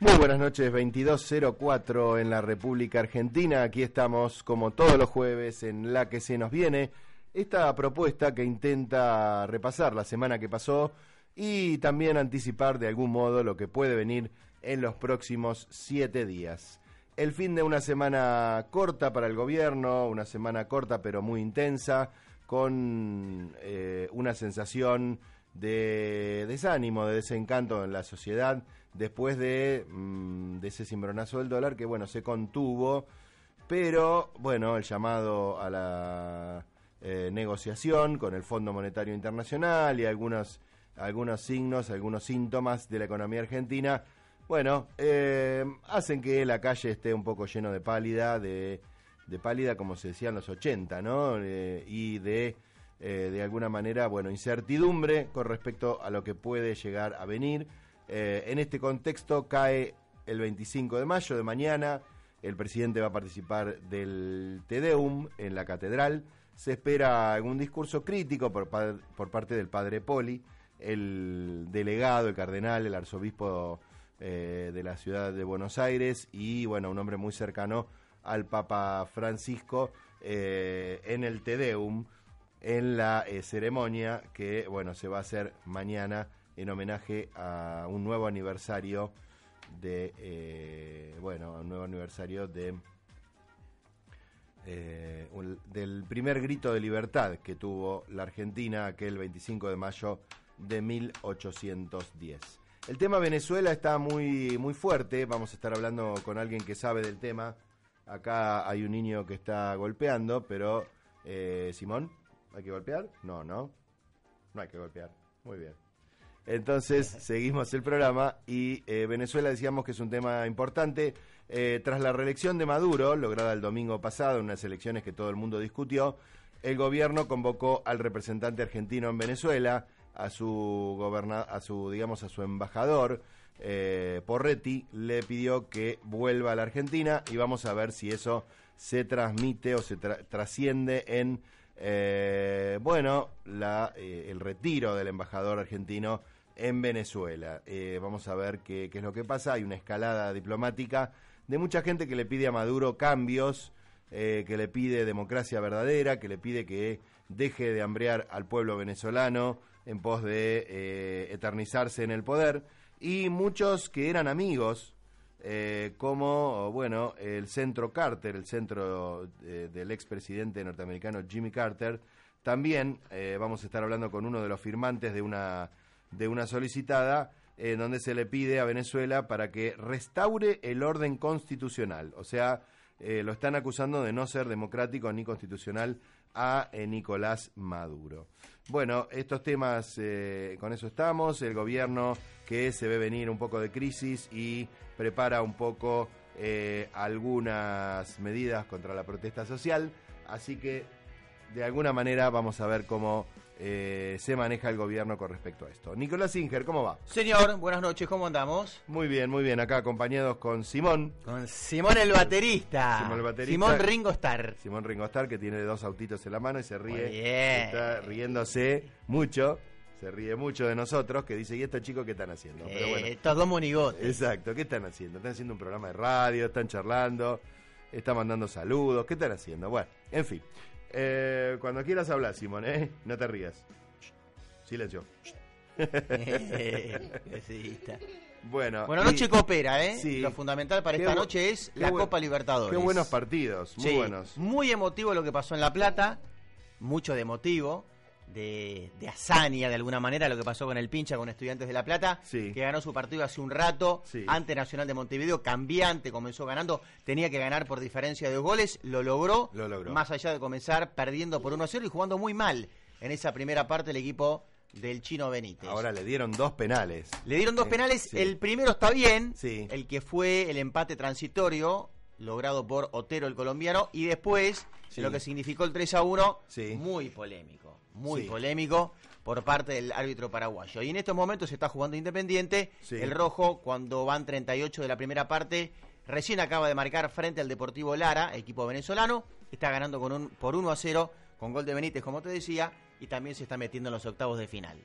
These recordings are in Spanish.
Muy buenas noches, 2204 en la República Argentina. Aquí estamos como todos los jueves en la que se nos viene esta propuesta que intenta repasar la semana que pasó y también anticipar de algún modo lo que puede venir en los próximos siete días. El fin de una semana corta para el gobierno, una semana corta pero muy intensa, con eh, una sensación de desánimo, de desencanto en la sociedad después de, mm, de ese cimbronazo del dólar que, bueno, se contuvo, pero, bueno, el llamado a la eh, negociación con el Fondo Monetario Internacional y algunos, algunos signos, algunos síntomas de la economía argentina, bueno, eh, hacen que la calle esté un poco lleno de pálida, de, pálida como se decía en los 80, ¿no? Eh, y de, de alguna manera, bueno, incertidumbre con respecto a lo que puede llegar a venir. Eh, en este contexto cae el 25 de mayo de mañana, el presidente va a participar del Tedeum en la catedral, se espera algún discurso crítico por, parte del padre Poli, el delegado, el cardenal, el arzobispo eh, de la ciudad de Buenos Aires y bueno, un hombre muy cercano al Papa Francisco eh, en el Tedeum, en la ceremonia que bueno, se va a hacer mañana en homenaje a un nuevo aniversario de, eh, bueno, un nuevo aniversario de eh, del primer grito de libertad que tuvo la Argentina aquel 25 de mayo de 1810. El tema Venezuela está muy, muy fuerte, vamos a estar hablando con alguien que sabe del tema. Acá hay un niño que está golpeando, pero eh, Simón, ¿hay que golpear? No, no, no hay que golpear. Muy bien. Entonces seguimos el programa y eh, Venezuela decíamos que es un tema importante. Eh, tras la reelección de Maduro, lograda el domingo pasado en unas elecciones que todo el mundo discutió, el gobierno convocó al representante argentino en Venezuela, a su a su digamos a su embajador eh, Porretti, le pidió que vuelva a la Argentina y vamos a ver si eso se transmite o se trasciende en bueno la, el retiro del embajador argentino en Venezuela. Eh, vamos a ver qué, es lo que pasa. Hay una escalada diplomática de mucha gente que le pide a Maduro cambios, eh, que le pide democracia verdadera, que le pide que deje de hambrear al pueblo venezolano en pos de eh, eternizarse en el poder. Y muchos que eran amigos, como, bueno, el centro Carter, el centro del expresidente norteamericano Jimmy Carter, también vamos a estar hablando con uno de los firmantes de una de una solicitada en eh, donde se le pide a Venezuela para que restaure el orden constitucional. O sea, eh, lo están acusando de no ser democrático ni constitucional a eh, Nicolás Maduro. Bueno, estos temas, con eso estamos. El gobierno que se ve venir un poco de crisis y prepara un poco algunas medidas contra la protesta social. Así que, de alguna manera, vamos a ver cómo eh, se maneja el gobierno con respecto a esto. Nicolás Singer, ¿cómo va? Señor, buenas noches, ¿cómo andamos? Muy bien, muy bien, acá acompañados con Simón. Con Simón el baterista. Simón el baterista. Simón Ringo Starr. Simón Ringo Starr, que tiene dos autitos en la mano y se ríe. Está riéndose mucho. Se ríe mucho de nosotros, que dice, ¿y estos chicos qué están haciendo? Pero eh, bueno. Estos dos monigotes. Exacto, ¿qué están haciendo? Están haciendo un programa de radio, están charlando, están mandando saludos, ¿qué están haciendo? Bueno, en fin. Eh, cuando quieras hablar, Simón, ¿eh? No te rías. silencio. bueno, bueno, noche coopera, ¿eh? Lo fundamental para esta noche es la Copa Libertadores. Qué buenos partidos, muy buenos. Muy emotivo lo que pasó en La Plata, mucho de emotivo de, de hazaña de alguna manera lo que pasó con el pincha con Estudiantes de La Plata, que ganó su partido hace un rato ante Nacional de Montevideo, cambiante, comenzó ganando, tenía que ganar por diferencia de dos goles, lo logró, lo logró. más allá de comenzar perdiendo por 1 a 0 y jugando muy mal en esa primera parte el equipo del chino Benítez. Ahora le dieron dos penales. Le dieron dos penales, el primero está bien, el que fue el empate transitorio logrado por Otero el colombiano y después lo que significó el 3 a 1 muy polémico muy polémico por parte del árbitro paraguayo. Y en estos momentos se está jugando Independiente. El rojo, cuando van 38 de la primera parte, recién acaba de marcar frente al Deportivo Lara, equipo venezolano. Está ganando con un, por 1 a 0 con gol de Benítez, como te decía, y también se está metiendo en los octavos de final.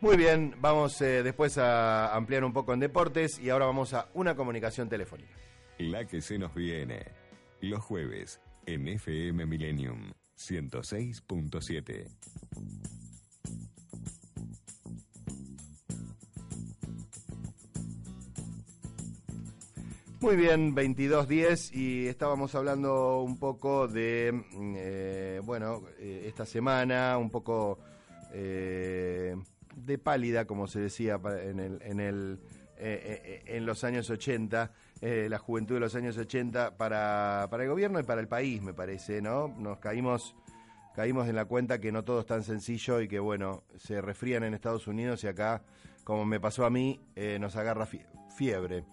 Muy bien, vamos eh, después a ampliar un poco en deportes y ahora vamos a una comunicación telefónica. La que se nos viene. Los jueves en FM Millennium 106.7. Muy bien, 22.10 y estábamos hablando un poco de, mm, eh, bueno, eh, esta semana, un poco eh, de pálida, como se decía en, el, en, el, en los años 80, la juventud de los años 80 para, para el gobierno y para el país, me parece, ¿no? Nos caímos caímos en la cuenta que no todo es tan sencillo y que, bueno, se resfrían en Estados Unidos y acá, como me pasó a mí, nos agarra fiebre.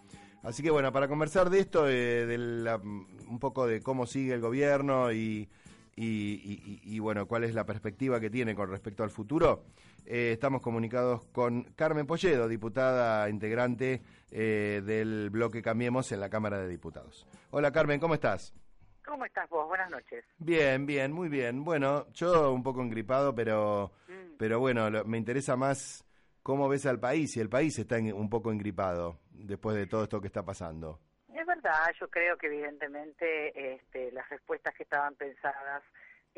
Así que bueno, para conversar de esto, de un poco de cómo sigue el gobierno y, y, bueno, cuál es la perspectiva que tiene con respecto al futuro, eh, estamos comunicados con Carmen Polledo, diputada integrante eh, del bloque Cambiemos en la Cámara de Diputados. Hola Carmen, ¿cómo estás? ¿Cómo estás vos? Buenas noches. Bien, bien, muy bien. Bueno, yo un poco engripado, pero, mm. pero bueno, me interesa más cómo ves al país y el país está un poco engripado después de todo esto que está pasando. Es verdad, yo creo que evidentemente este, las respuestas que estaban pensadas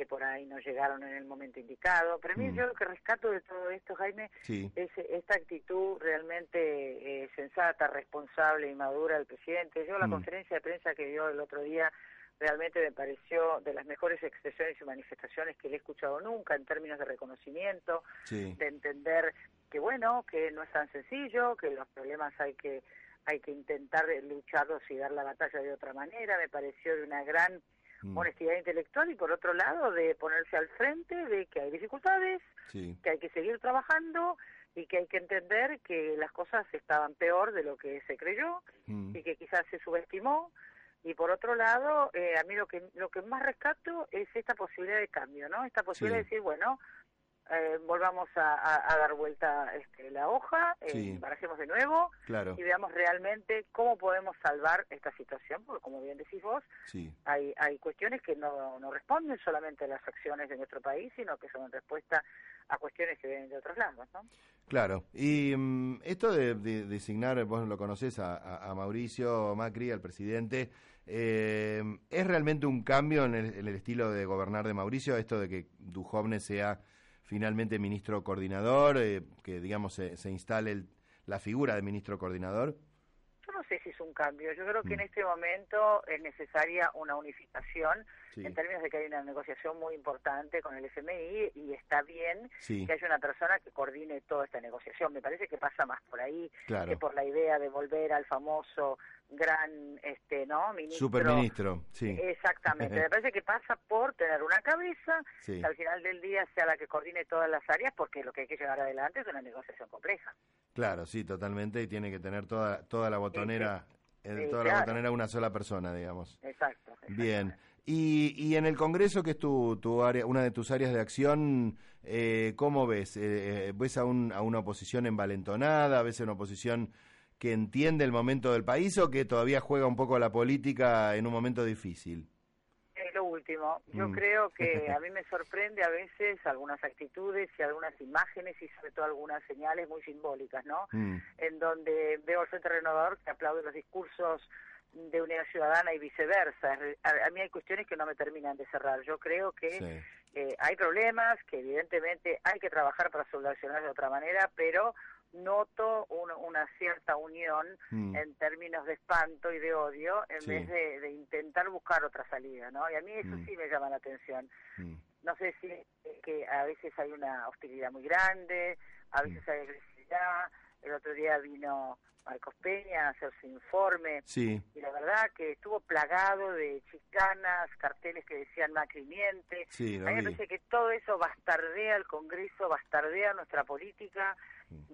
que por ahí no llegaron en el momento indicado. Pero a mí mm. yo lo que rescato de todo esto, Jaime, es esta actitud realmente eh, sensata, responsable y madura del presidente. Yo la mm. conferencia de prensa que dio el otro día realmente me pareció de las mejores expresiones y manifestaciones que le he escuchado nunca en términos de reconocimiento, de entender que bueno, que no es tan sencillo, que los problemas hay que hay que intentar lucharlos y dar la batalla de otra manera, me pareció de una gran mm. honestidad intelectual y por otro lado de ponerse al frente de que hay dificultades, que hay que seguir trabajando y que hay que entender que las cosas estaban peor de lo que se creyó mm. y que quizás se subestimó y por otro lado eh, a mí lo que lo que más rescato es esta posibilidad de cambio no esta posibilidad de decir bueno eh, volvamos a, dar vuelta este, la hoja, eh, barajemos de nuevo y veamos realmente cómo podemos salvar esta situación, porque como bien decís vos, hay, hay cuestiones que no, no responden solamente a las acciones de nuestro país, sino que son en respuesta a cuestiones que vienen de otros lados. ¿no? Claro, y mm, esto de, designar, vos lo conocés, a, Mauricio Macri, al presidente, eh, ¿es realmente un cambio en el, estilo de gobernar de Mauricio, esto de que Dujovne sea finalmente ministro coordinador, eh, que digamos se, se instale la figura de ministro coordinador? Yo no sé si es un cambio. Yo creo que en mm. este momento es necesaria una unificación en términos de que hay una negociación muy importante con el FMI y está bien que haya una persona que coordine toda esta negociación. Me parece que pasa más por ahí que por la idea de volver al famoso gran este no ministro. Superministro sí. Exactamente. Me parece que pasa por tener una cabeza que al final del día sea la que coordine todas las áreas porque lo que hay que llevar adelante es una negociación compleja. Claro sí totalmente y tiene que tener toda toda la botonera eh, toda la botonera una sola persona digamos. Exacto, bien. Y, y en el Congreso, que es tu, tu área, una de tus áreas de acción, eh, ¿cómo ves? Eh, eh ¿Ves a, un, a una oposición envalentonada? ¿Ves a una oposición que entiende el momento del país o que todavía juega un poco a la política en un momento difícil? Es lo último. Yo mm. creo que a mí me sorprende a veces algunas actitudes y algunas imágenes y sobre todo algunas señales muy simbólicas, ¿no? Mm. En donde veo al Frente Renovador que aplaude los discursos de unidad ciudadana y viceversa. A, mí hay cuestiones que no me terminan de cerrar. Yo creo que eh, hay problemas, que evidentemente hay que trabajar para solucionar de otra manera, pero noto una cierta unión mm. en términos de espanto y de odio en vez de, intentar buscar otra salida, ¿no? Y a mí eso mm. sí me llama la atención. Mm. No sé si es que a veces hay una hostilidad muy grande, a veces hay agresividad. El otro día vino Marcos Peña a hacer su informe sí. y la verdad que estuvo plagado de chicanas, carteles que decían macrimiente. Sí, a mí me parece que todo eso bastardea el Congreso, bastardea nuestra política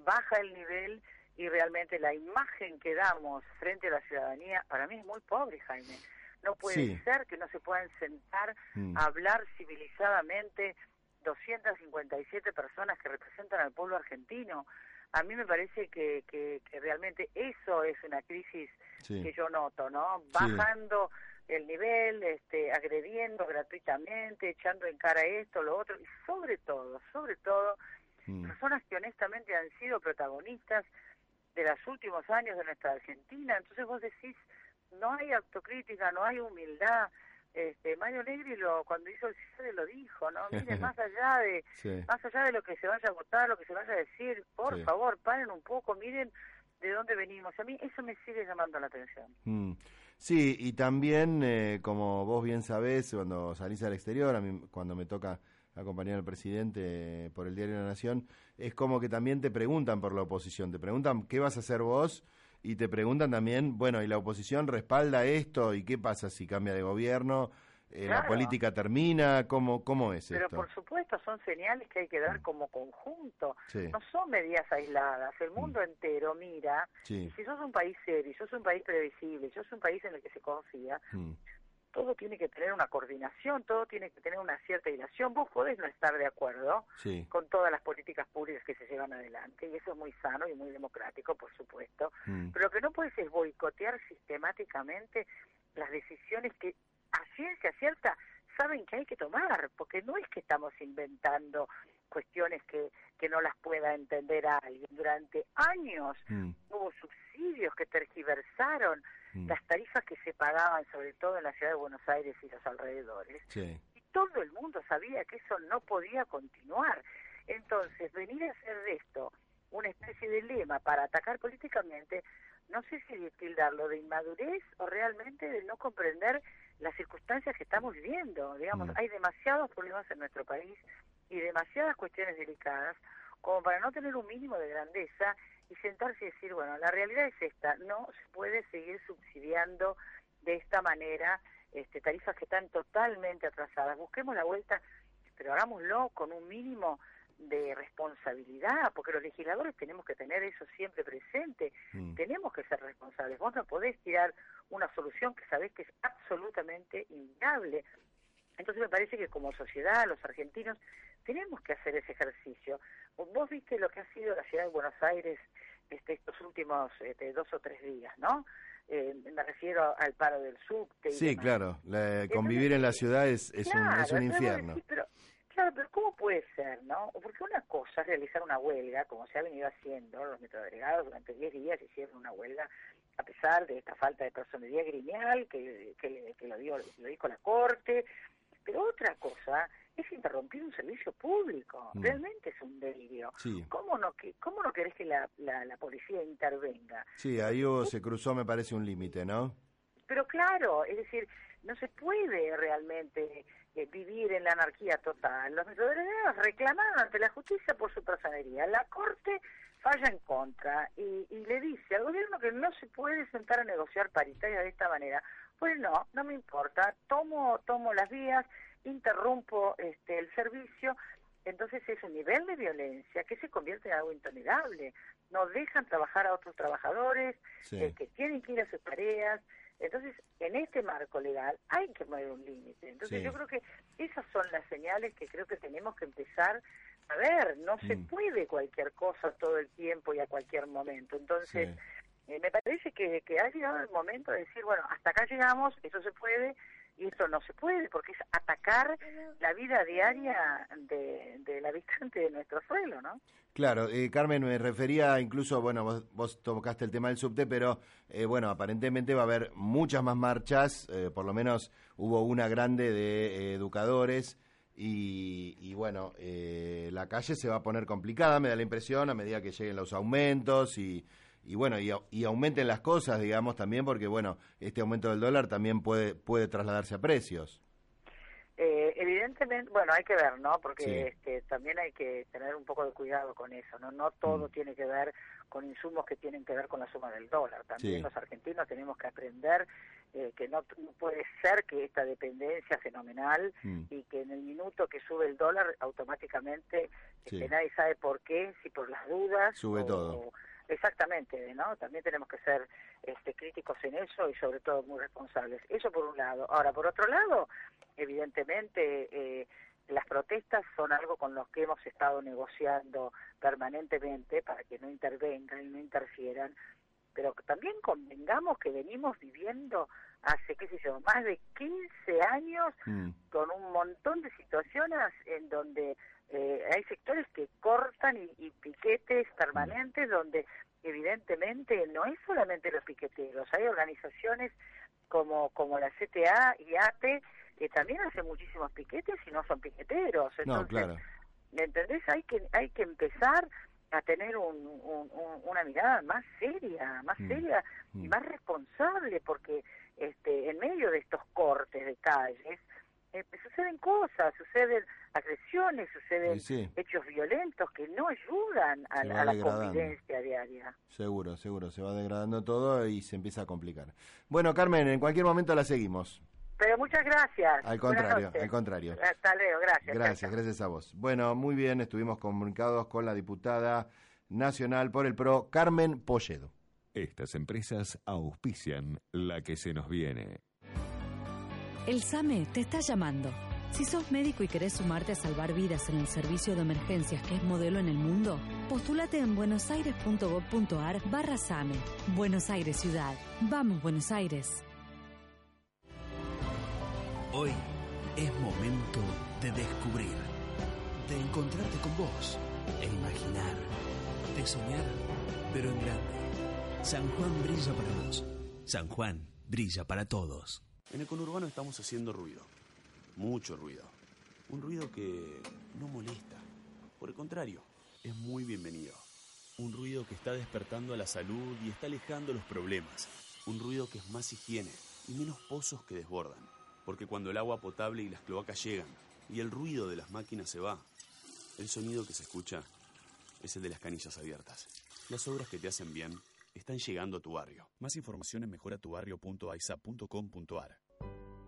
baja el nivel y realmente la imagen que damos frente a la ciudadanía para mí es muy pobre, Jaime. No puede ser que no se puedan sentar mm. a hablar civilizadamente 257 personas que representan al pueblo argentino. A mí me parece que, que, realmente eso es una crisis que yo noto, ¿no? Bajando el nivel, este, agrediendo gratuitamente, echando en cara esto, lo otro, y sobre todo, sobre todo, mm. personas que honestamente han sido protagonistas de los últimos años de nuestra Argentina. Entonces vos decís, no hay autocrítica, no hay humildad. Este, Mario Negri lo, cuando hizo el cierre lo dijo, ¿no? Miren, más allá de más allá de lo que se vaya a votar, lo que se vaya a decir, por favor, paren un poco, miren de dónde venimos. A mí eso me sigue llamando la atención. Mm. Sí, y también, eh, como vos bien sabés, cuando salís al exterior, a mí, cuando me toca acompañar al presidente por el Diario de la Nación, es como que también te preguntan por la oposición, te preguntan qué vas a hacer vos y te preguntan también, bueno, ¿y la oposición respalda esto? ¿Y qué pasa si cambia de gobierno? Eh, ¿La política termina? ¿Cómo, cómo es Pero por supuesto son señales que hay que dar como conjunto, no son medidas aisladas, el mundo mm. entero mira, si sos un país serio, sos un país previsible, sos un país en el que se confía, mm. Todo tiene que tener una coordinación, todo tiene que tener una cierta dilación. Vos podés no estar de acuerdo con todas las políticas públicas que se llevan adelante, y eso es muy sano y muy democrático, por supuesto, pero lo que no puedes es boicotear sistemáticamente las decisiones que a ciencia cierta saben que hay que tomar, porque no es que estamos inventando cuestiones que, que no las pueda entender alguien. Durante años mm. hubo subsidios que tergiversaron mm. las tarifas que se pagaban, sobre todo en la ciudad de Buenos Aires y los alrededores. Y todo el mundo sabía que eso no podía continuar. Entonces, venir a hacer de esto una especie de lema para atacar políticamente, no sé si tildarlo de inmadurez o realmente de no comprender las circunstancias que estamos viviendo. Digamos, mm. hay demasiados problemas en nuestro país y demasiadas cuestiones delicadas como para no tener un mínimo de grandeza y sentarse y decir, bueno, la realidad es esta, no se puede seguir subsidiando de esta manera este, tarifas que están totalmente atrasadas. Busquemos la vuelta, pero hagámoslo con un mínimo de responsabilidad, porque los legisladores tenemos que tener eso siempre presente, mm. tenemos que ser responsables. Vos no podés tirar una solución que sabés que es absolutamente inviable. Entonces me parece que como sociedad, los argentinos, tenemos que hacer ese ejercicio. Vos viste lo que ha sido la ciudad de Buenos Aires este, estos últimos este, dos o tres días, ¿no? Eh, me refiero al paro del subte. sí, claro. convivir en la ciudad es, es, un, es un infierno. pero, claro, pero ¿cómo puede ser, no? Porque una cosa es realizar una huelga, como se ha venido haciendo, los metrodelegados durante 10 días hicieron una huelga a pesar de esta falta de personalidad gremial que, que, lo, dio, lo dijo la Corte, pero otra cosa es interrumpir un servicio público, mm. realmente es un delirio. ¿Cómo, no, ¿Cómo no querés que la, la, policía intervenga? Sí, ahí se cruzó, me parece, un límite, ¿no? Pero claro, es decir, no se puede realmente eh, vivir en la anarquía total. Los metodólogos reclamaron ante la justicia por su personería. La Corte falla en contra y, le dice al gobierno que no se puede sentar a negociar paritaria de esta manera. Pues no, no me importa, tomo, tomo las vías, interrumpo este, el servicio, entonces es un nivel de violencia que se convierte en algo intolerable. No dejan trabajar a otros trabajadores eh, que tienen que ir a sus tareas. Entonces, en este marco legal hay que poner un límite. Entonces, yo creo que esas son las señales que creo que tenemos que empezar a ver. No se mm. puede cualquier cosa todo el tiempo y a cualquier momento. Entonces, eh, me parece que, que ha llegado el momento de decir, bueno, hasta acá llegamos, eso se puede, y esto no se puede porque es atacar la vida diaria de, del habitante de nuestro suelo, ¿no? Claro, eh, Carmen, me refería incluso, bueno, vos, tocaste el tema del subte, pero eh, bueno, aparentemente va a haber muchas más marchas, eh, por lo menos hubo una grande de educadores y, y bueno, la calle se va a poner complicada, me da la impresión, a medida que lleguen los aumentos y y bueno, y, aumenten las cosas, digamos, también porque, bueno, este aumento del dólar también puede, puede trasladarse a precios. Eh, evidentemente, bueno, hay que ver, ¿no? Porque este, también hay que tener un poco de cuidado con eso, ¿no? No todo mm. tiene que ver con insumos que tienen que ver con la suma del dólar. También los argentinos tenemos que aprender eh, que no, puede ser que esta dependencia fenomenal mm. y que en el minuto que sube el dólar automáticamente este, nadie sabe por qué, si por las dudas. Sube todo Exactamente, ¿no? También tenemos que ser este, críticos en eso y sobre todo muy responsables. Eso por un lado. Ahora, por otro lado, evidentemente eh, las protestas son algo con los que hemos estado negociando permanentemente para que no intervengan y no interfieran, pero también convengamos que venimos viviendo hace, qué sé yo, más de 15 años mm. con un montón de situaciones en donde eh, hay sectores que cortan y, piquetes permanentes donde evidentemente no es solamente los piqueteros, hay organizaciones como, como la CTA y ATE que también hacen muchísimos piquetes y no son piqueteros. Entonces, no, claro. ¿me entendés? Hay que, hay que empezar a tener una mirada más seria, más mm. seria y mm. más responsable, porque este, en medio de estos cortes de calles eh, suceden cosas, suceden agresiones, suceden hechos violentos que no ayudan a, la convivencia diaria. Seguro, seguro, se va degradando todo y se empieza a complicar. Bueno, Carmen, en cualquier momento la seguimos. Pero muchas gracias. Al contrario, al contrario. Hasta luego, gracias. Gracias, gracias a vos. Bueno, muy bien, estuvimos comunicados con la diputada nacional por el PRO, Carmen Polledo. Estas empresas auspician la que se nos viene. El SAME te está llamando. Si sos médico y querés sumarte a salvar vidas en el servicio de emergencias que es modelo en el mundo, postúlate en buenosaires.gov.ar barra SAME. Buenos Aires Ciudad. Vamos, Buenos Aires. Hoy es momento de descubrir, de encontrarte con vos, e imaginar, de soñar, pero en grande. San Juan brilla para vos. San Juan brilla para todos. En el conurbano estamos haciendo ruido, mucho ruido. Un ruido que no molesta, por el contrario, es muy bienvenido. Un ruido que está despertando a la salud y está alejando los problemas. Un ruido que es más higiene y menos pozos que desbordan porque cuando el agua potable y las cloacas llegan y el ruido de las máquinas se va, el sonido que se escucha es el de las canillas abiertas. Las obras que te hacen bien están llegando a tu barrio. Más información en mejoratubarrio.aisa.com.ar.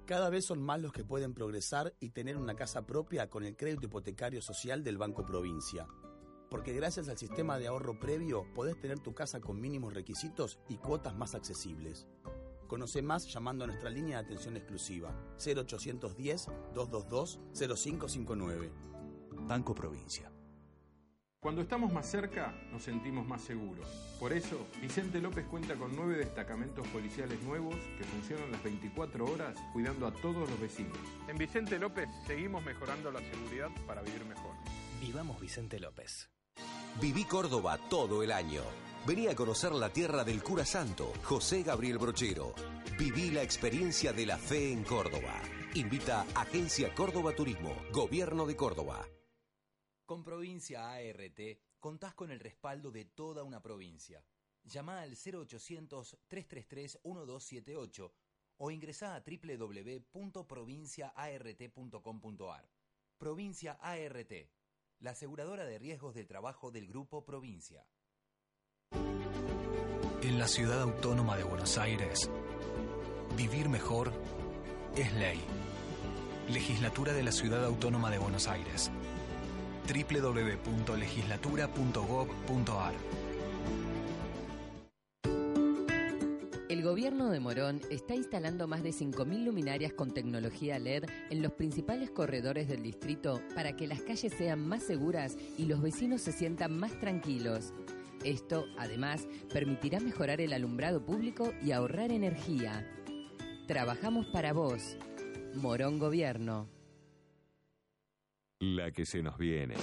Cada vez son más los que pueden progresar y tener una casa propia con el crédito hipotecario social del Banco Provincia. Porque gracias al sistema de ahorro previo podés tener tu casa con mínimos requisitos y cuotas más accesibles. Conoce más llamando a nuestra línea de atención exclusiva 0810-222-0559. Banco Provincia. Cuando estamos más cerca, nos sentimos más seguros. Por eso, Vicente López cuenta con nueve destacamentos policiales nuevos que funcionan las 24 horas cuidando a todos los vecinos. En Vicente López seguimos mejorando la seguridad para vivir mejor. Vivamos Vicente López. Viví Córdoba todo el año. Vení a conocer la tierra del cura santo, José Gabriel Brochero. Viví la experiencia de la fe en Córdoba. Invita Agencia Córdoba Turismo, Gobierno de Córdoba. Con Provincia ART contás con el respaldo de toda una provincia. Llama al 0800-333-1278 o ingresá a www.provinciaart.com.ar. Provincia ART, la aseguradora de riesgos del trabajo del Grupo Provincia. En la ciudad autónoma de Buenos Aires, vivir mejor es ley. Legislatura de la Ciudad Autónoma de Buenos Aires. www.legislatura.gov.ar El gobierno de Morón está instalando más de 5.000 luminarias con tecnología LED en los principales corredores del distrito para que las calles sean más seguras y los vecinos se sientan más tranquilos. Esto, además, permitirá mejorar el alumbrado público y ahorrar energía. Trabajamos para vos. Morón Gobierno. La que se nos viene.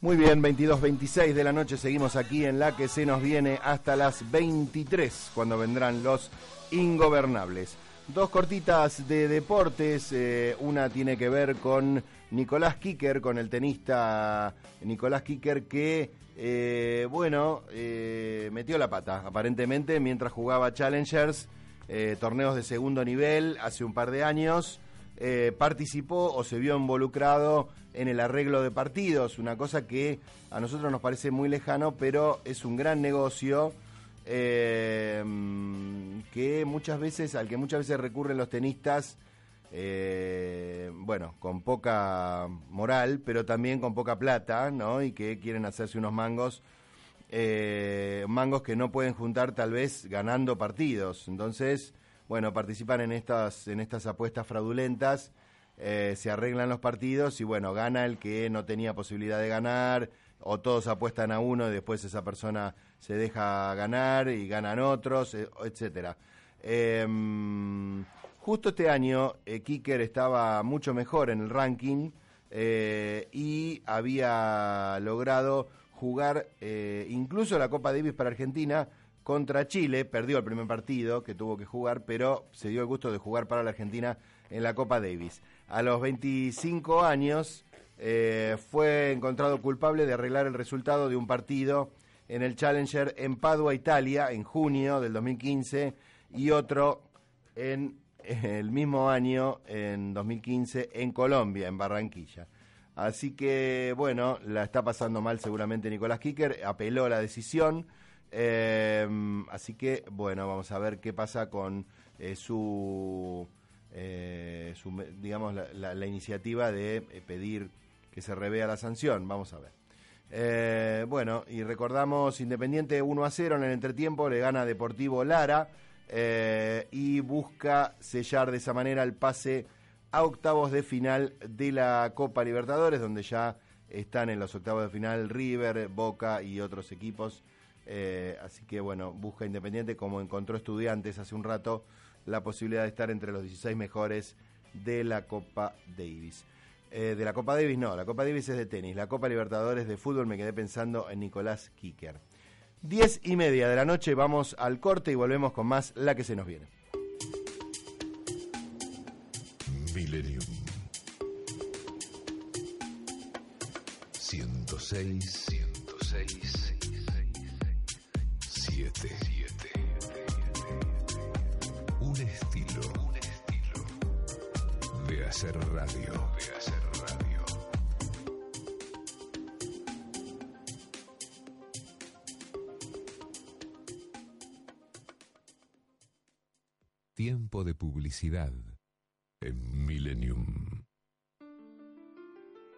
Muy bien, 22-26 de la noche seguimos aquí en la que se nos viene hasta las 23 cuando vendrán los ingobernables. Dos cortitas de deportes, eh, una tiene que ver con Nicolás Kicker, con el tenista Nicolás Kicker que, eh, bueno, eh, metió la pata aparentemente mientras jugaba Challengers, torneos de segundo nivel hace un par de años. Participó o se vio involucrado en el arreglo de partidos, una cosa que a nosotros nos parece muy lejano, pero es un gran negocio eh, que muchas veces, al que muchas veces recurren los tenistas, eh, bueno, con poca moral, pero también con poca plata, ¿no? Y que quieren hacerse unos mangos, eh, mangos que no pueden juntar tal vez ganando partidos. Entonces, bueno, participan en estas, en estas apuestas fraudulentas eh, se arreglan los partidos y bueno, gana el que no tenía posibilidad de ganar, o todos apuestan a uno y después esa persona se deja ganar y ganan otros, eh, etcétera. Em, justo este año, eh, Kicker estaba mucho mejor en el ranking y había logrado jugar incluso la Copa Davis para Argentina contra Chile, perdió el primer partido que tuvo que jugar, pero se dio el gusto de jugar para la Argentina en la Copa Davis a los 25 años eh, fue encontrado culpable de arreglar el resultado de un partido en el Challenger en Padua, Italia, en junio del 2015, y otro en el mismo año, en 2015, en Colombia, en Barranquilla. Así que, bueno, la está pasando mal seguramente Nicolás Kicker, apeló la decisión. Eh, así que, bueno, vamos a ver qué pasa con eh, su eh, digamos, la, iniciativa de eh, pedir que se revea la sanción. Vamos a ver. Bueno, y recordamos Independiente 1 a 0 en el entretiempo, le gana Deportivo Lara y busca sellar de esa manera el pase a octavos de final de la Copa Libertadores, donde ya están en los octavos de final River, Boca y otros equipos. Así que bueno, busca Independiente como encontró estudiantes hace un rato la posibilidad de estar entre los 16 mejores de la Copa Davis. Eh, de la Copa Davis no, la Copa Davis es de tenis, la Copa Libertadores de fútbol me quedé pensando en Nicolás Kicker. Diez y media de la noche vamos al corte y volvemos con más La que se nos viene. Millennium 106 106 7 hacer radio. De hacer radio. Tiempo de publicidad en Millennium.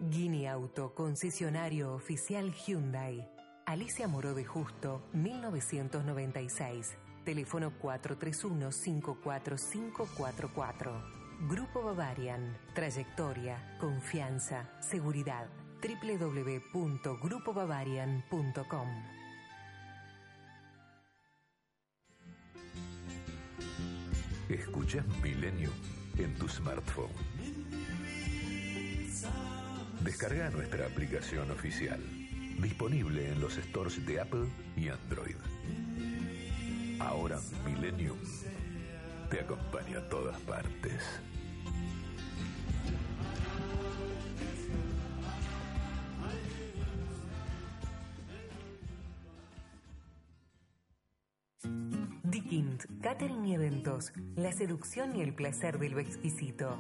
Guinea Auto, concesionario oficial Hyundai. Alicia Moró de Justo, 1996. Teléfono 431-54544. Grupo Bavarian. Trayectoria, confianza, seguridad. www.grupobavarian.com Escucha Millennium en tu smartphone. Descarga nuestra aplicación oficial, disponible en los stores de Apple y Android. Ahora Millennium te acompaña a todas partes. Dickint, Catering y Eventos, la seducción y el placer de lo exquisito.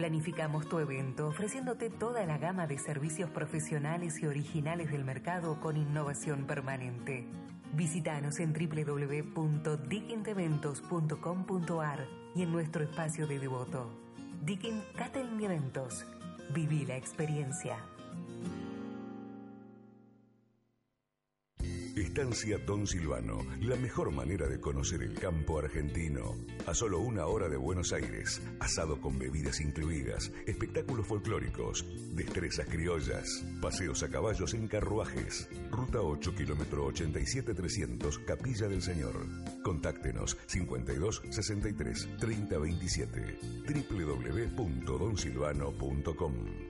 Planificamos tu evento ofreciéndote toda la gama de servicios profesionales y originales del mercado con innovación permanente. Visítanos en www.dickinteventos.com.ar y en nuestro espacio de devoto. Dickin Catering Eventos. Viví la experiencia. Estancia Don Silvano, la mejor manera de conocer el campo argentino. A solo una hora de Buenos Aires, asado con bebidas incluidas, espectáculos folclóricos, destrezas criollas, paseos a caballos en carruajes. Ruta 8, kilómetro 87300, Capilla del Señor. Contáctenos 52 63 30 27 www.donsilvano.com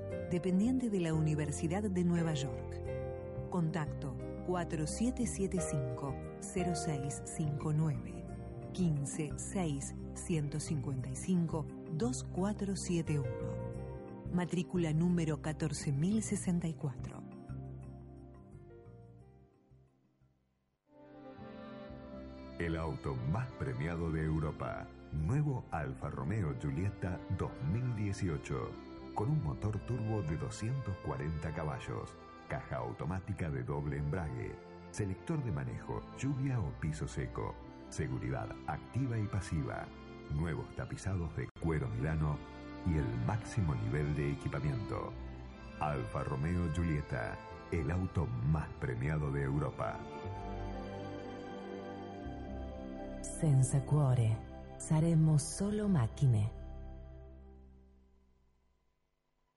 dependiente de la Universidad de Nueva York. Contacto 4775-0659 15 155 2471. Matrícula número 14064. El auto más premiado de Europa. Nuevo Alfa Romeo Giulietta 2018. Con un motor turbo de 240 caballos. Caja automática de doble embrague. Selector de manejo, lluvia o piso seco. Seguridad activa y pasiva. Nuevos tapizados de cuero milano y el máximo nivel de equipamiento. Alfa Romeo Giulietta, el auto más premiado de Europa. Senza cuore, saremo solo macchine.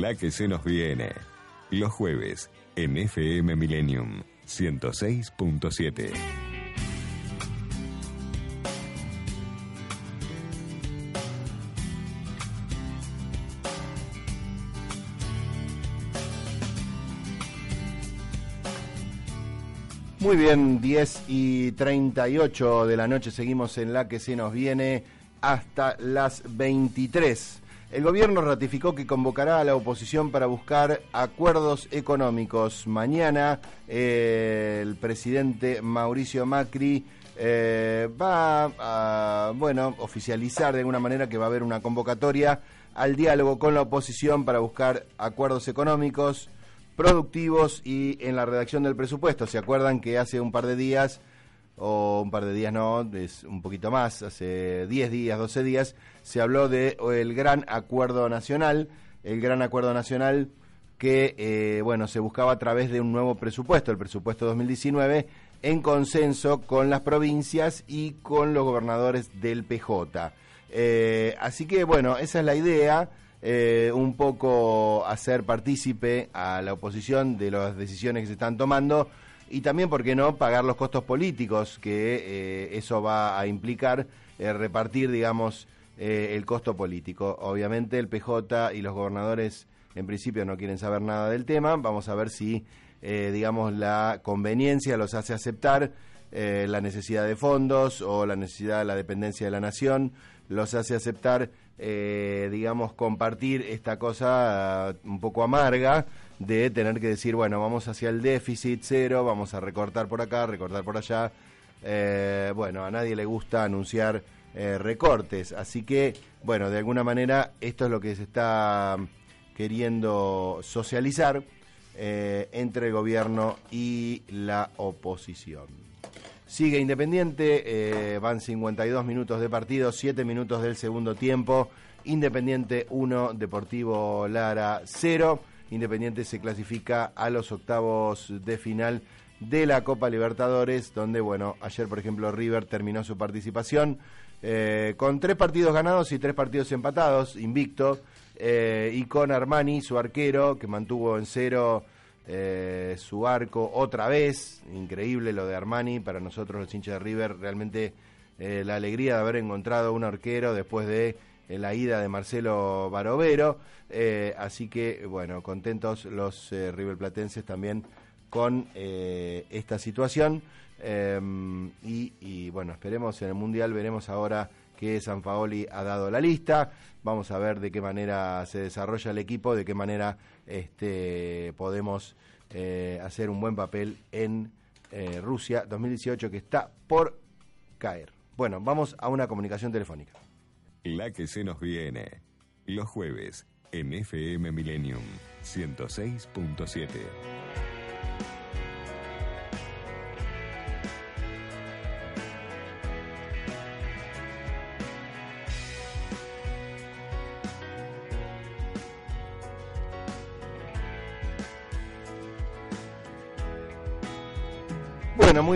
La que se nos viene. Los jueves en FM Millennium 106.7. Muy bien, 10 y 38 de la noche seguimos en la que se nos viene hasta las 23. El gobierno ratificó que convocará a la oposición para buscar acuerdos económicos. Mañana eh, el presidente Mauricio Macri eh, va a, bueno, oficializar de alguna manera que va a haber una convocatoria al diálogo con la oposición para buscar acuerdos económicos productivos y en la redacción del presupuesto. ¿Se acuerdan que hace un par de días, o un par de días no, es un poquito más, hace 10 días, 12 días, se habló de el gran acuerdo nacional, el gran acuerdo nacional que, eh, bueno, se buscaba a través de un nuevo presupuesto, el presupuesto 2019, en consenso con las provincias y con los gobernadores del PJ. Eh, así que, bueno, esa es la idea. Eh, un poco hacer partícipe a la oposición de las decisiones que se están tomando y también, ¿por qué no?, pagar los costos políticos que eh, eso va a implicar eh, repartir, digamos, el costo político. Obviamente el PJ y los gobernadores en principio no quieren saber nada del tema. Vamos a ver si, digamos, la conveniencia los hace aceptar la necesidad de fondos o la necesidad de la dependencia de la nación, los hace aceptar eh, digamos, compartir esta cosa uh, un poco amarga de tener que decir, bueno, vamos hacia el déficit cero, vamos a recortar por acá, recortar por allá. Eh, bueno, a nadie le gusta anunciar eh, recortes, así que, bueno, de alguna manera esto es lo que se está queriendo socializar entre el gobierno y la oposición. Sigue Independiente, eh, van 52 minutos de partido, 7 minutos del segundo tiempo. Independiente 1, Deportivo Lara 0. Independiente se clasifica a los octavos de final de la Copa Libertadores, donde, bueno, ayer, por ejemplo, River terminó su participación eh, con tres partidos ganados y tres partidos empatados, invicto, eh, y con Armani, su arquero, que mantuvo en cero eh, su arco otra vez, increíble lo de Armani, para nosotros los hinchas de River, realmente la alegría de haber encontrado un arquero después de la ida de Marcelo Barovero, así que bueno, contentos los Platenses también con esta situación y, y bueno, esperemos en el Mundial, veremos ahora que San Paoli ha dado la lista. Vamos a ver de qué manera se desarrolla el equipo, de qué manera este, podemos eh, hacer un buen papel en eh, Rusia 2018 que está por caer. Bueno, vamos a una comunicación telefónica. La que se nos viene. Los jueves en FM Millennium 106.7.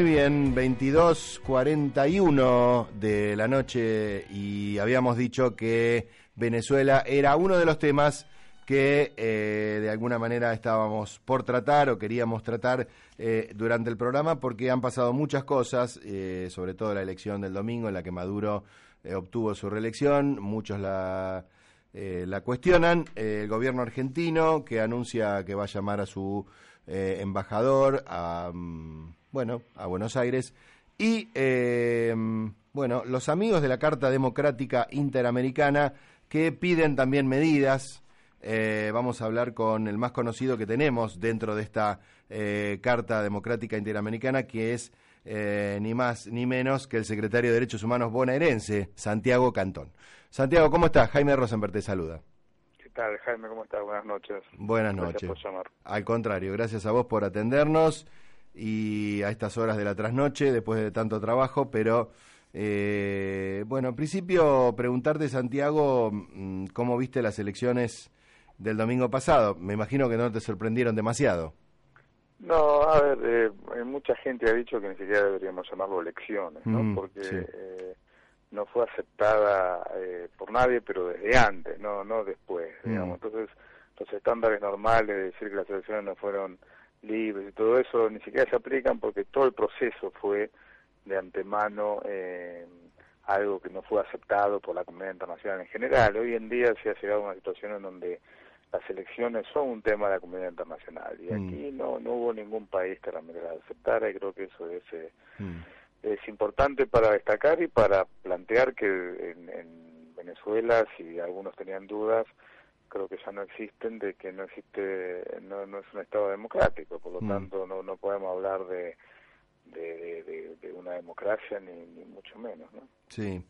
muy bien, 22.41 de la noche y habíamos dicho que Venezuela era uno de los temas que eh, de alguna manera estábamos por tratar o queríamos tratar eh, durante el programa porque han pasado muchas cosas, eh, sobre todo la elección del domingo en la que Maduro obtuvo su reelección, muchos la, la cuestionan, el gobierno argentino que anuncia que va a llamar a su embajador a... Mm, bueno, a Buenos Aires. Y, eh, bueno, los amigos de la Carta Democrática Interamericana que piden también medidas. Eh, vamos a hablar con el más conocido que tenemos dentro de esta eh, Carta Democrática Interamericana, que es ni más ni menos que el secretario de Derechos Humanos bonaerense, Santiago Cantón. Santiago, ¿cómo estás? Jaime Rosenberg te saluda. ¿Qué tal, Jaime? ¿Cómo estás? Buenas noches. Buenas noches. Por llamar. Al contrario, gracias a vos por atendernos y a estas horas de la trasnoche, después de tanto trabajo, pero eh, bueno, en principio preguntarte, Santiago, mm, ¿cómo viste las elecciones del domingo pasado? Me imagino que no te sorprendieron demasiado. No, a ver, eh, mucha gente ha dicho que ni siquiera deberíamos llamarlo elecciones, ¿no? Mm, Porque eh, no fue aceptada por nadie, pero desde antes, no no después, digamos. Mm. Entonces, los estándares normales de decir que las elecciones no fueron libres y todo eso ni siquiera se aplican porque todo el proceso fue de antemano eh, algo que no fue aceptado por la comunidad internacional en general. Hoy en día se ha llegado a una situación en donde las elecciones son un tema de la comunidad internacional y mm. aquí no no hubo ningún país que realmente las aceptara y creo que eso es eh, mm. es importante para destacar y para plantear que en, en, Venezuela si algunos tenían dudas creo que ya no existen de que no existe no, no es un estado democrático por lo mm. tanto no no podemos hablar de de, de, una democracia ni, ni mucho menos ¿no? sí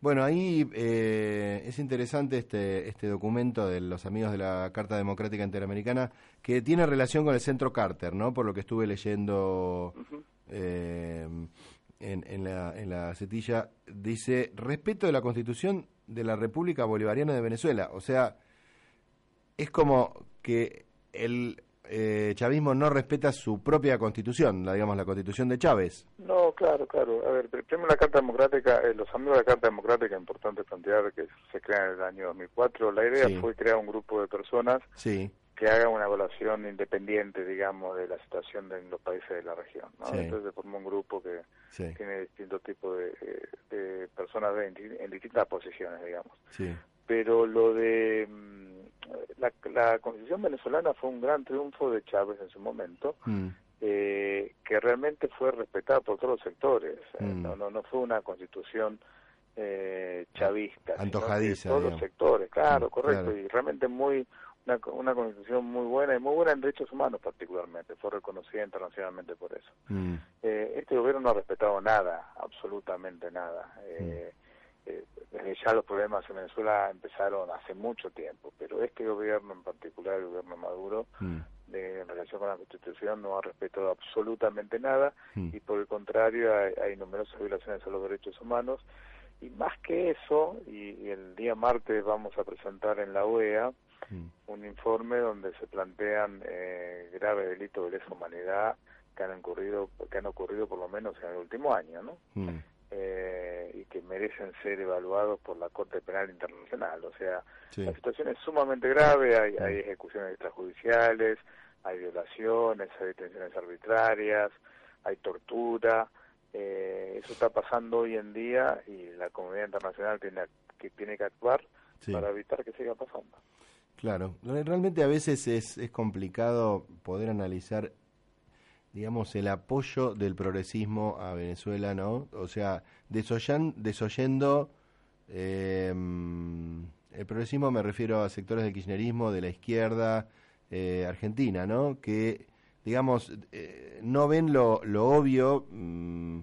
bueno, ahí eh, es interesante este, este documento de los amigos de la Carta Democrática Interamericana que tiene relación con el Centro Carter, ¿no? Por lo que estuve leyendo eh, en, en, la, en la cetilla, dice respeto de la Constitución de la República Bolivariana de Venezuela. O sea, es como que el eh, chavismo no respeta su propia constitución, la digamos la constitución de Chávez. No, claro, claro. A ver, primero la Carta Democrática, eh, los amigos de la Carta Democrática, importante plantear que se crea en el año 2004. La idea fue crear un grupo de personas que hagan una evaluación independiente, digamos, de la situación en los países de la región. Entonces se formó un grupo que tiene distintos tipos de, personas en, distintas posiciones, digamos. Pero lo de mm, la, la constitución venezolana fue un gran triunfo de Chávez en su momento, mm. eh, que realmente fue respetada por todos los sectores. Eh, mm. no, no, no fue una constitución eh, chavista, antojadiza, todos los sectores, claro, mm, correcto, y realmente muy una, una constitución muy buena y muy buena en derechos humanos particularmente, fue reconocida internacionalmente por eso. Eh, este gobierno no ha respetado nada, absolutamente nada. Eh, eh, ya los problemas en Venezuela empezaron hace mucho tiempo, pero este gobierno en particular, el gobierno Maduro, mm. de, en relación con la Constitución no ha respetado absolutamente nada mm. y por el contrario hay, numerosas violaciones a los derechos humanos y más que eso, y, el día martes vamos a presentar en la OEA mm. un informe donde se plantean eh, graves delitos de lesa humanidad que han ocurrido que han ocurrido por lo menos en el último año, ¿no? Eh, y que merecen ser evaluados por la Corte Penal Internacional. O sea, la situación es sumamente grave, hay, hay ejecuciones extrajudiciales, hay violaciones, hay detenciones arbitrarias, hay tortura. Eh, eso está pasando hoy en día y la comunidad internacional tiene que, tiene que actuar para evitar que siga pasando. Claro, realmente a veces es, es complicado poder analizar digamos, el apoyo del progresismo a Venezuela, ¿no? O sea, desoyendo eh, el progresismo me refiero a sectores del kirchnerismo, de la izquierda eh, argentina, ¿no? Que, digamos, eh, no ven lo, lo obvio. Mm,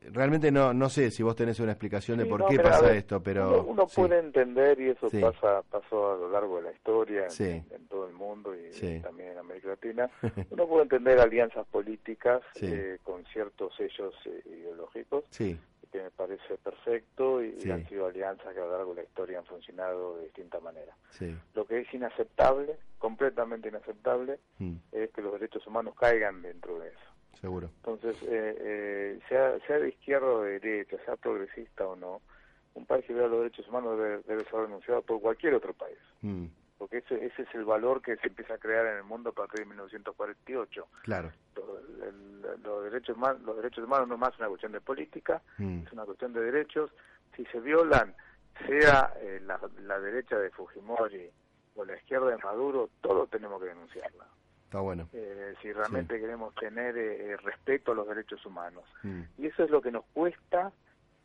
realmente no no sé si vos tenés una explicación de por qué pasa esto, pero uno, puede entender y eso pasa pasó a lo largo de la historia en, todo el mundo y, también en América Latina. uno puede entender alianzas políticas eh, con ciertos sellos eh, ideológicos que me parece perfecto y, han sido alianzas que a lo largo de la historia han funcionado de distinta manera. Lo que es inaceptable, completamente inaceptable, mm. es que los derechos humanos caigan dentro de eso. Seguro. Entonces, eh, eh, sea, sea de izquierda o de derecha, sea progresista o no, un país que vea los derechos humanos debe, ser denunciado por cualquier otro país. Mm. Porque ese, ese es el valor que se empieza a crear en el mundo a partir de 1948. Claro. los, derechos humanos, los derechos humanos no es más una cuestión de política, mm. es una cuestión de derechos. Si se violan, sea eh, la, la derecha de Fujimori o la izquierda de Maduro, todos tenemos que denunciarla. Está bueno. Eh, si realmente queremos tener eh, respeto a los derechos humanos. Mm. Y eso es lo que nos cuesta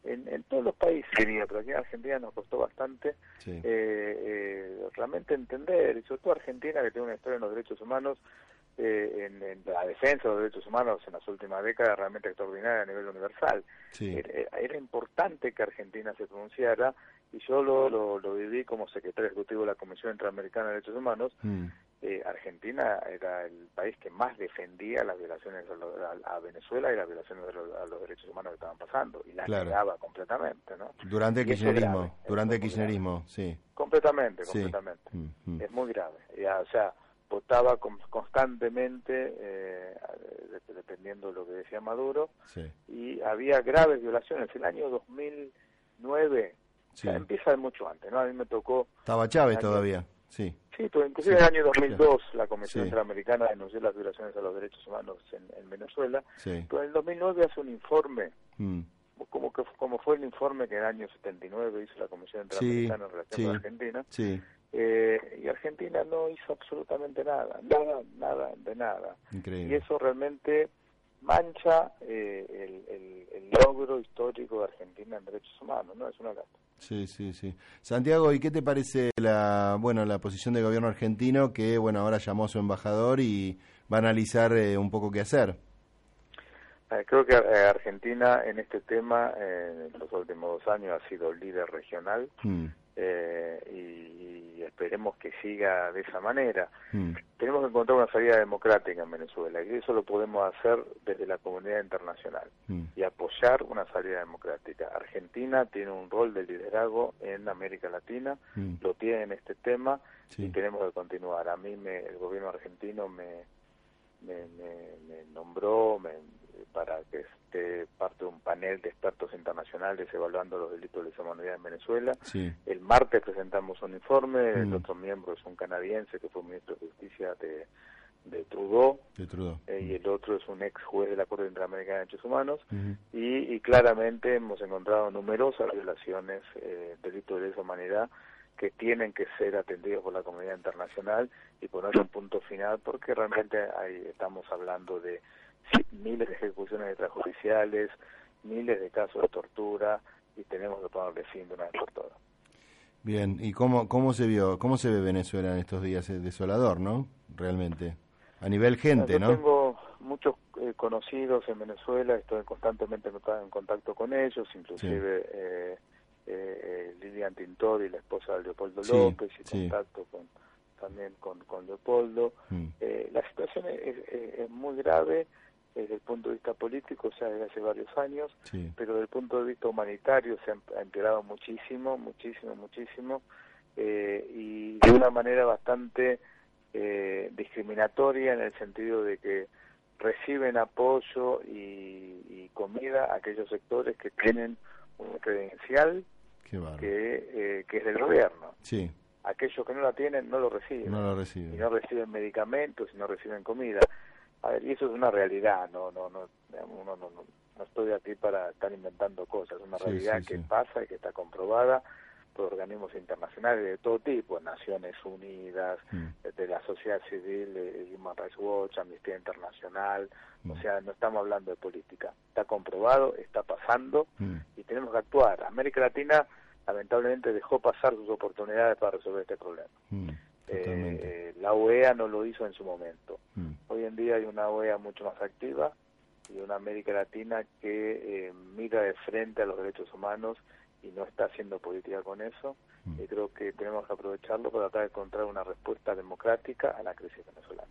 en, en todos los países, pero aquí en Argentina nos costó bastante eh, realmente entender, y sobre todo Argentina, que tiene una historia en los derechos humanos, en, la defensa de los derechos humanos en las últimas décadas realmente extraordinaria a nivel universal. Era, importante que Argentina se pronunciara y yo lo, lo, viví como secretario ejecutivo de la Comisión Interamericana de Derechos Humanos. Mm. Eh, Argentina era el país que más defendía las violaciones a, Venezuela y las violaciones a los derechos humanos que estaban pasando y las negaba completamente, ¿no? Durante el kirchnerismo, durante el kirchnerismo, sí. Completamente, completamente. Mm, mm. Es muy grave. o sea, votaba constantemente, eh, dependiendo de lo que decía Maduro, y había graves violaciones. El año 2009 empieza de mucho antes, ¿no? A mí me tocó... Estaba Chávez todavía. Sí. Sí, inclusive en el año 2002 la Comisión Interamericana denunció las violaciones a los derechos humanos en, Venezuela. Pero en el 2009 hace un informe, mm. como que como fue el informe que en el año 79 hizo la Comisión Interamericana en relación con Argentina. Eh, y Argentina no hizo absolutamente nada, nada, nada, de nada. Y eso realmente mancha eh, el, el, logro histórico de Argentina en derechos humanos, ¿no? Es una lata. Sí, sí, sí. Santiago, ¿y qué te parece la, bueno, la posición del gobierno argentino que, bueno, ahora llamó a su embajador y va a analizar eh, un poco qué hacer? Eh, creo que Argentina en este tema en los últimos dos años ha sido líder regional mm. y esperemos que siga de esa manera. Mm. Tenemos que encontrar una salida democrática en Venezuela y eso lo podemos hacer desde la comunidad internacional mm. y apoyar una salida democrática. Argentina tiene un rol de liderazgo en América Latina, lo tiene en este tema y tenemos que continuar. A mí me, el gobierno argentino me, me, me nombró me, para que esté parte de un panel de expertos internacionales evaluando los delitos de lesa humanidad en Venezuela. El martes presentamos un informe, el mm. otro miembro es un canadiense que fue ministro de Justicia de, de Trudeau, eh, y el otro es un ex juez de la Corte Interamericana de Derechos Humanos, y, claramente hemos encontrado numerosas violaciones, eh, delitos de lesa humanidad, que tienen que ser atendidos por la comunidad internacional y poner un punto final porque realmente ahí estamos hablando de miles de ejecuciones extrajudiciales, miles de casos de tortura y tenemos que ponerle fin de una vez por todas. Bien, ¿y cómo, cómo se vio, cómo se ve Venezuela en estos días? Es desolador, ¿no? Realmente. A nivel gente, ¿no? Tengo muchos eh, conocidos en Venezuela, estoy constantemente en contacto con ellos, inclusive eh, eh, Lilian Tintori, la esposa de Leopoldo López, y contacto con también con, con Leopoldo. Mm. Eh, la situación es, es, muy grave desde el punto de vista político, o sea, desde hace varios años, pero desde el punto de vista humanitario se ha, empeorado muchísimo, muchísimo, muchísimo, eh, y de una manera bastante eh, discriminatoria en el sentido de que reciben apoyo y, y comida a aquellos sectores que tienen un credencial que, que es del gobierno. Sí aquellos que no la tienen no lo reciben. No lo reciben. Y no reciben medicamentos y no reciben comida. A ver, y eso es una realidad, no, no, no, no, no, no estoy aquí para estar inventando cosas, es una realidad que pasa y que está comprobada por organismos internacionales de todo tipo, Naciones Unidas, mm. de la sociedad civil, Human Rights Watch, Amnistía Internacional, o mm. sea, no estamos hablando de política, está comprobado, está pasando mm. y tenemos que actuar. América Latina lamentablemente dejó pasar sus oportunidades para resolver este problema. Eh, la OEA no lo hizo en su momento. Mm. Hoy en día hay una OEA mucho más activa y una América Latina que eh, mira de frente a los derechos humanos y no está haciendo política con eso. Mm. Y creo que tenemos que aprovecharlo para tratar de encontrar una respuesta democrática a la crisis venezolana.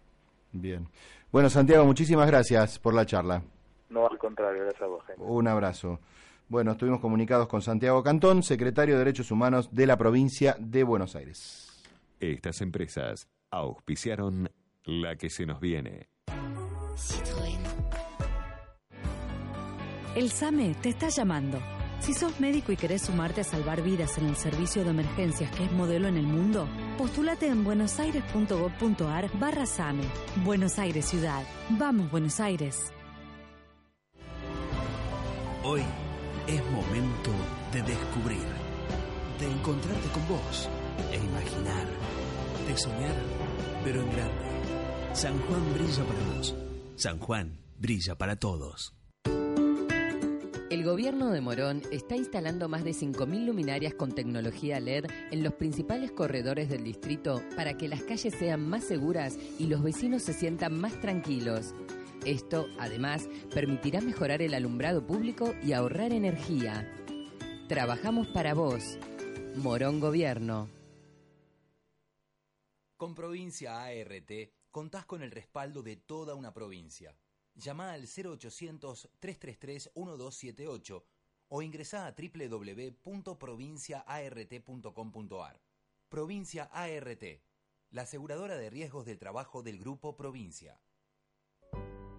Bien. Bueno, Santiago, muchísimas gracias por la charla. No, al contrario, gracias a vos, Un abrazo. Bueno, estuvimos comunicados con Santiago Cantón, secretario de Derechos Humanos de la provincia de Buenos Aires. Estas empresas auspiciaron la que se nos viene. El SAME te está llamando. Si sos médico y querés sumarte a salvar vidas en el servicio de emergencias que es modelo en el mundo, postúlate en buenosaires.gov.ar barra SAME. Buenos Aires Ciudad. Vamos, Buenos Aires. Hoy es momento de descubrir, de encontrarte con vos e imaginar, de soñar, pero en grande. San Juan brilla para vos. San Juan brilla para todos. El gobierno de Morón está instalando más de 5.000 luminarias con tecnología LED en los principales corredores del distrito para que las calles sean más seguras y los vecinos se sientan más tranquilos. Esto, además, permitirá mejorar el alumbrado público y ahorrar energía. Trabajamos para vos. Morón Gobierno. Con Provincia ART contás con el respaldo de toda una provincia. Llama al 0800-333-1278 o ingresa a www.provinciaart.com.ar. Provincia ART, la aseguradora de riesgos del trabajo del Grupo Provincia.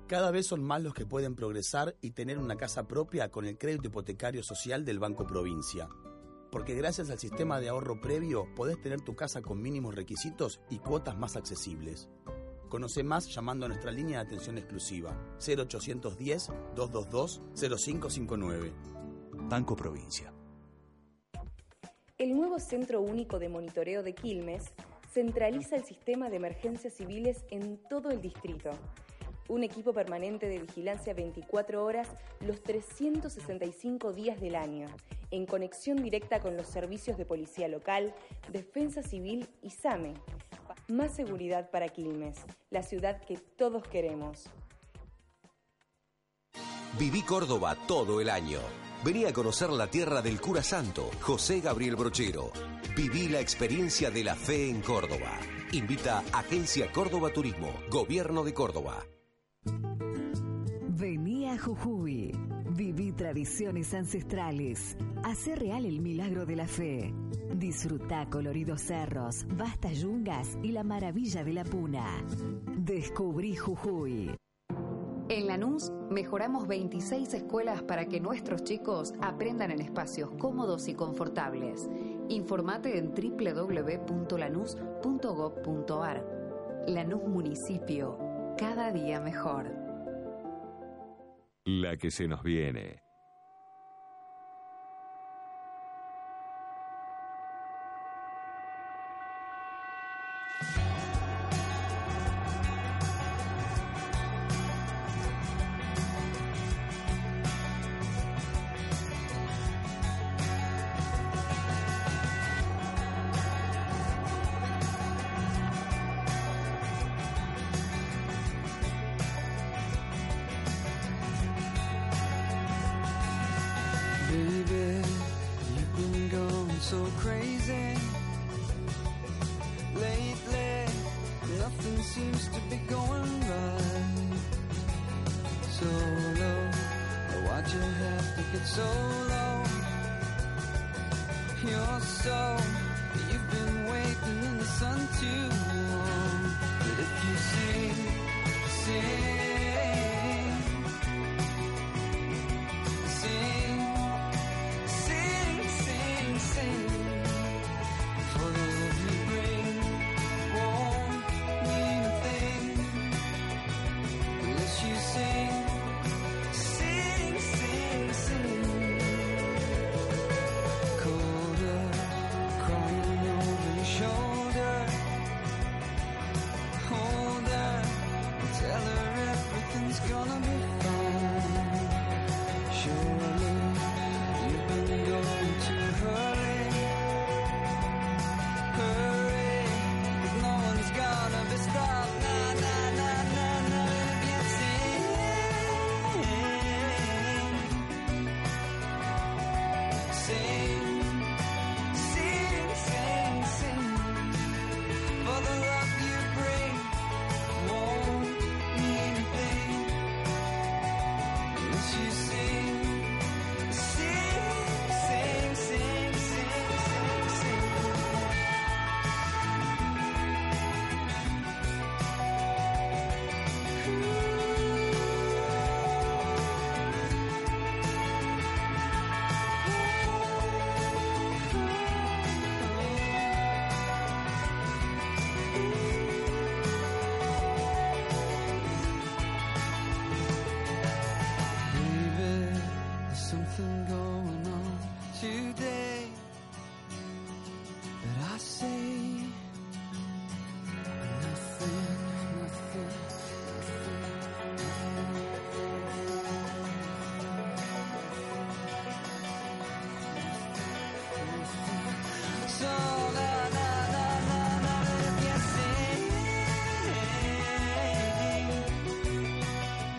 Cada vez son más los que pueden progresar y tener una casa propia con el crédito hipotecario social del Banco Provincia. Porque gracias al sistema de ahorro previo podés tener tu casa con mínimos requisitos y cuotas más accesibles. Conoce más llamando a nuestra línea de atención exclusiva 0810-222-0559. Banco Provincia. El nuevo Centro Único de Monitoreo de Quilmes centraliza el sistema de emergencias civiles en todo el distrito un equipo permanente de vigilancia 24 horas los 365 días del año, en conexión directa con los servicios de policía local, defensa civil y SAME. Más seguridad para Quilmes, la ciudad que todos queremos. Viví Córdoba todo el año. Vení a conocer la tierra del cura santo, José Gabriel Brochero. Viví la experiencia de la fe en Córdoba. Invita Agencia Córdoba Turismo, Gobierno de Córdoba. Vení a Jujuy. Viví tradiciones ancestrales. Hace real el milagro de la fe. Disfruta coloridos cerros, vastas yungas y la maravilla de la puna. Descubrí Jujuy. En Lanús mejoramos 26 escuelas para que nuestros chicos aprendan en espacios cómodos y confortables. Informate en www.lanús.gov.ar. Lanús Municipio cada día mejor. La que se nos viene.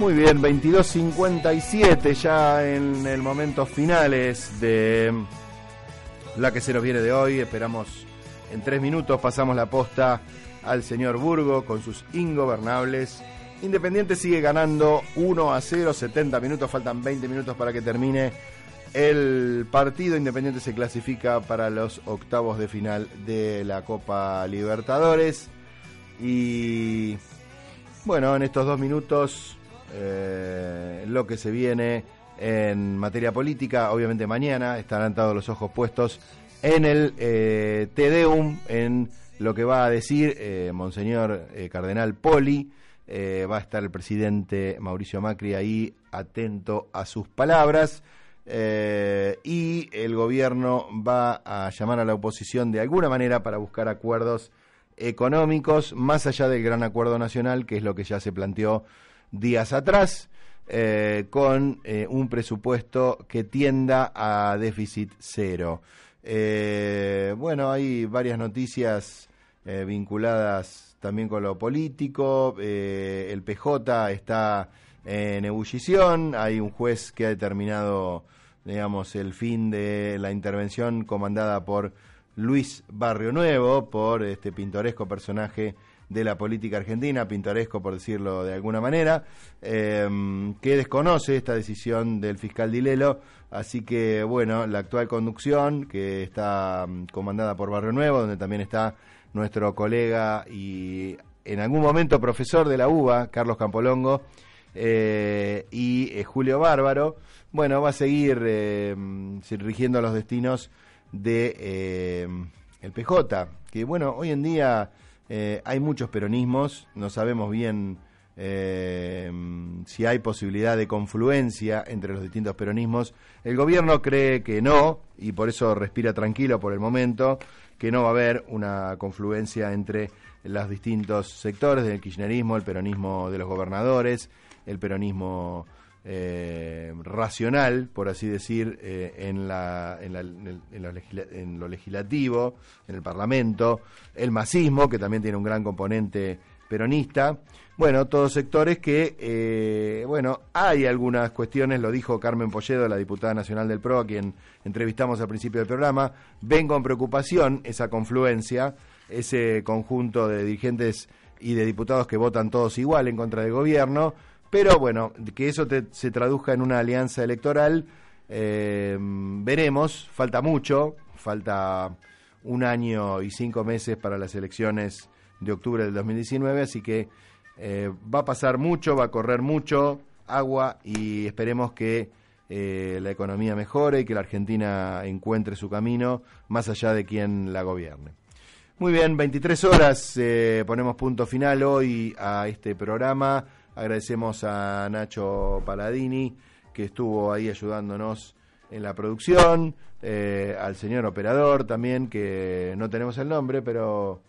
Muy bien, 22.57 ya en el momento finales de la que se nos viene de hoy. Esperamos en tres minutos pasamos la posta al señor Burgo con sus ingobernables. Independiente sigue ganando 1 a 0, 70 minutos, faltan 20 minutos para que termine el partido. Independiente se clasifica para los octavos de final de la Copa Libertadores. Y bueno, en estos dos minutos eh, lo que se viene en materia política. Obviamente mañana estarán todos los ojos puestos en el eh, Tedeum, en lo que va a decir eh, Monseñor eh, Cardenal Poli. va a estar el presidente Mauricio Macri ahí atento a sus palabras. y el gobierno va a llamar a la oposición de alguna manera para buscar acuerdos económicos más allá del gran acuerdo nacional, que es lo que ya se planteó días atrás. Eh, con eh, un presupuesto que tienda a déficit cero. Eh, bueno, hay varias noticias vinculadas también con lo político. el PJ está en ebullición. Hay un juez que ha determinado, digamos, el fin de la intervención comandada por Luis Barrio Nuevo, por este pintoresco personaje de la política argentina, pintoresco por decirlo de alguna manera, eh, que desconoce esta decisión del fiscal Dilelo. Así que, bueno, la actual conducción, que está mm, comandada por Barrio Nuevo, donde también está nuestro colega y en algún momento profesor de la UBA, Carlos Campolongo, eh, y eh, Julio Bárbaro, bueno, va a seguir mm, rigiendo los destinos de el PJ, que bueno, hoy en día eh, hay muchos peronismos, no sabemos bien eh, si hay posibilidad de confluencia entre los distintos peronismos. El gobierno cree que no, y por eso respira tranquilo por el momento, que no va a haber una confluencia entre los distintos sectores del kirchnerismo, el peronismo de los gobernadores, el peronismo eh, racional, por así decir, eh, en, la, en, en, lo legislativo, en el Parlamento, el masismo, que también tiene un gran componente peronista. Bueno, todos sectores que, eh, bueno, hay algunas cuestiones, lo dijo Carmen Polledo, la diputada nacional del PRO, a quien entrevistamos al principio del programa, ven con preocupación esa confluencia, ese conjunto de dirigentes y de diputados que votan todos igual en contra del gobierno, pero bueno, que eso se traduzca en una alianza electoral, eh, veremos, falta mucho, falta un año y cinco meses para las elecciones de octubre del 2019, así que eh, va a pasar mucho, va a correr mucho agua y esperemos que eh, la economía mejore y que la Argentina encuentre su camino más allá de quien la gobierne. Muy bien, 23 horas, ponemos punto final hoy a este programa. Agradecemos a Nacho Paladini, que estuvo ahí ayudándonos en la producción, eh, al señor operador también, que no tenemos el nombre, pero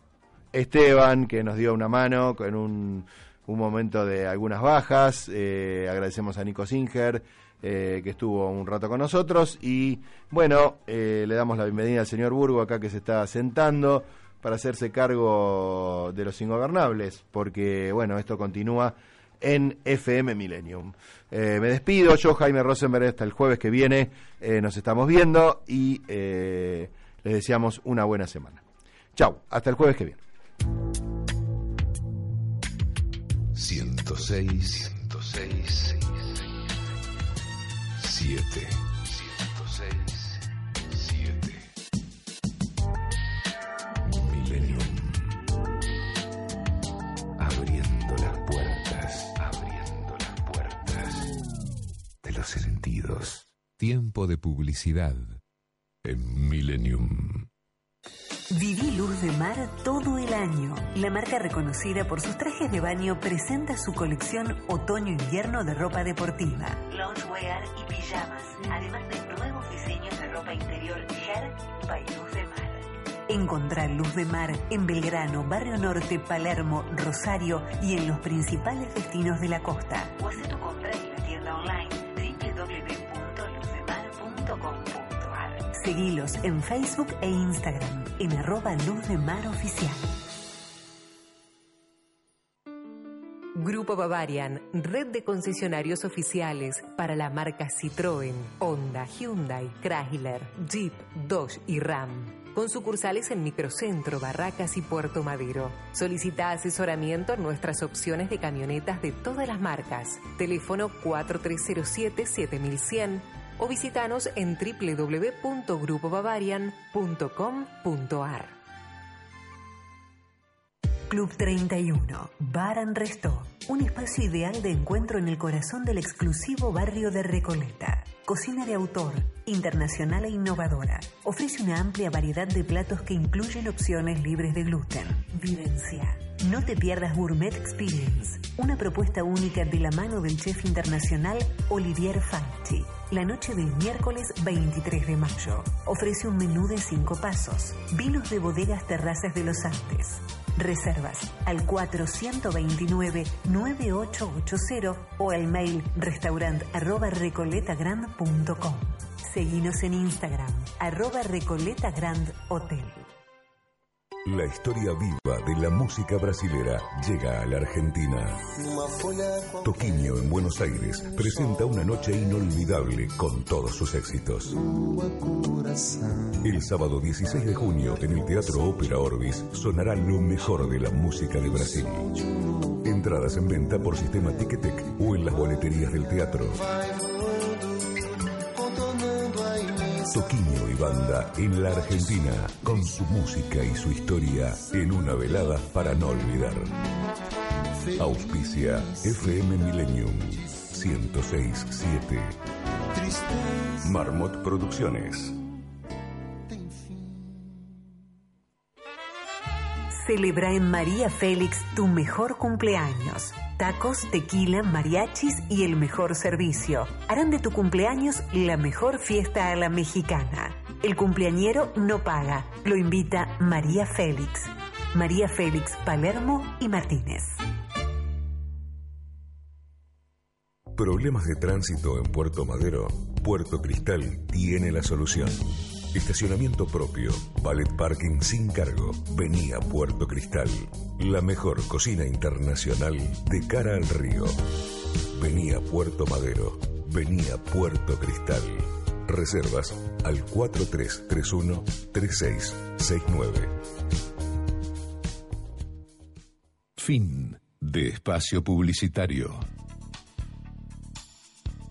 Esteban, que nos dio una mano en un, momento de algunas bajas. Eh, agradecemos a Nico Singer, eh, que estuvo un rato con nosotros. Y bueno, le damos la bienvenida al señor Burgo acá que se está sentando para hacerse cargo de los ingobernables, porque bueno, esto continúa en FM Millennium. Eh, me despido, yo Jaime Rosenberg, hasta el jueves que viene eh, nos estamos viendo y eh, les deseamos una buena semana. Chau, hasta el jueves que viene. 106 106 7 sentidos. Tiempo de publicidad en Millennium. Viví Luz de Mar todo el año. La marca reconocida por sus trajes de baño presenta su colección otoño-invierno de ropa deportiva, loungewear y pijamas, además de nuevos diseños de ropa interior Hair by Luz de Mar. Encontrar Luz de Mar en Belgrano, Barrio Norte, Palermo, Rosario y en los principales destinos de la costa. O hacer Seguilos en Facebook e Instagram en arroba Luz de Mar Oficial. Grupo Bavarian, red de concesionarios oficiales para la marca Citroën, Honda, Hyundai, Chrysler, Jeep, Dodge y Ram con sucursales en Microcentro, Barracas y Puerto Madero. Solicita asesoramiento en nuestras opciones de camionetas de todas las marcas. Teléfono 4307-7100 o visitanos en www.grupobavarian.com.ar. Club 31, Bar and Resto, un espacio ideal de encuentro en el corazón del exclusivo barrio de Recoleta Cocina de autor, internacional e innovadora. Ofrece una amplia variedad de platos que incluyen opciones libres de gluten. Vivencia. No te pierdas Gourmet Experience, una propuesta única de la mano del chef internacional Olivier Fanti. La noche del miércoles 23 de mayo ofrece un menú de cinco pasos, vinos de bodegas terrazas de los Andes. Reservas al 429-9880 o al mail restaurant arroba recoletagrand.com. Seguinos en Instagram, arroba Grand Hotel. La historia viva de la música brasilera llega a la Argentina. Toquinho en Buenos Aires presenta una noche inolvidable con todos sus éxitos. El sábado 16 de junio en el Teatro Ópera Orbis sonará lo mejor de la música de Brasil. Entradas en venta por sistema Ticketek o en las boleterías del teatro. Toquinho y banda en la Argentina, con su música y su historia en una velada para no olvidar. Auspicia FM Millennium 1067. Marmot Producciones. Celebra en María Félix tu mejor cumpleaños. Tacos, tequila, mariachis y el mejor servicio. Harán de tu cumpleaños la mejor fiesta a la mexicana. El cumpleañero no paga. Lo invita María Félix. María Félix Palermo y Martínez. Problemas de tránsito en Puerto Madero. Puerto Cristal tiene la solución. Estacionamiento propio, ballet parking sin cargo. Venía Puerto Cristal, la mejor cocina internacional de cara al río. Venía Puerto Madero, venía Puerto Cristal. Reservas al 4331-3669. Fin de espacio publicitario.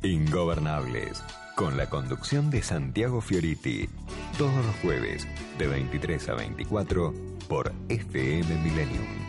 Ingobernables con la conducción de Santiago Fioriti, todos los jueves de 23 a 24 por FM Millennium.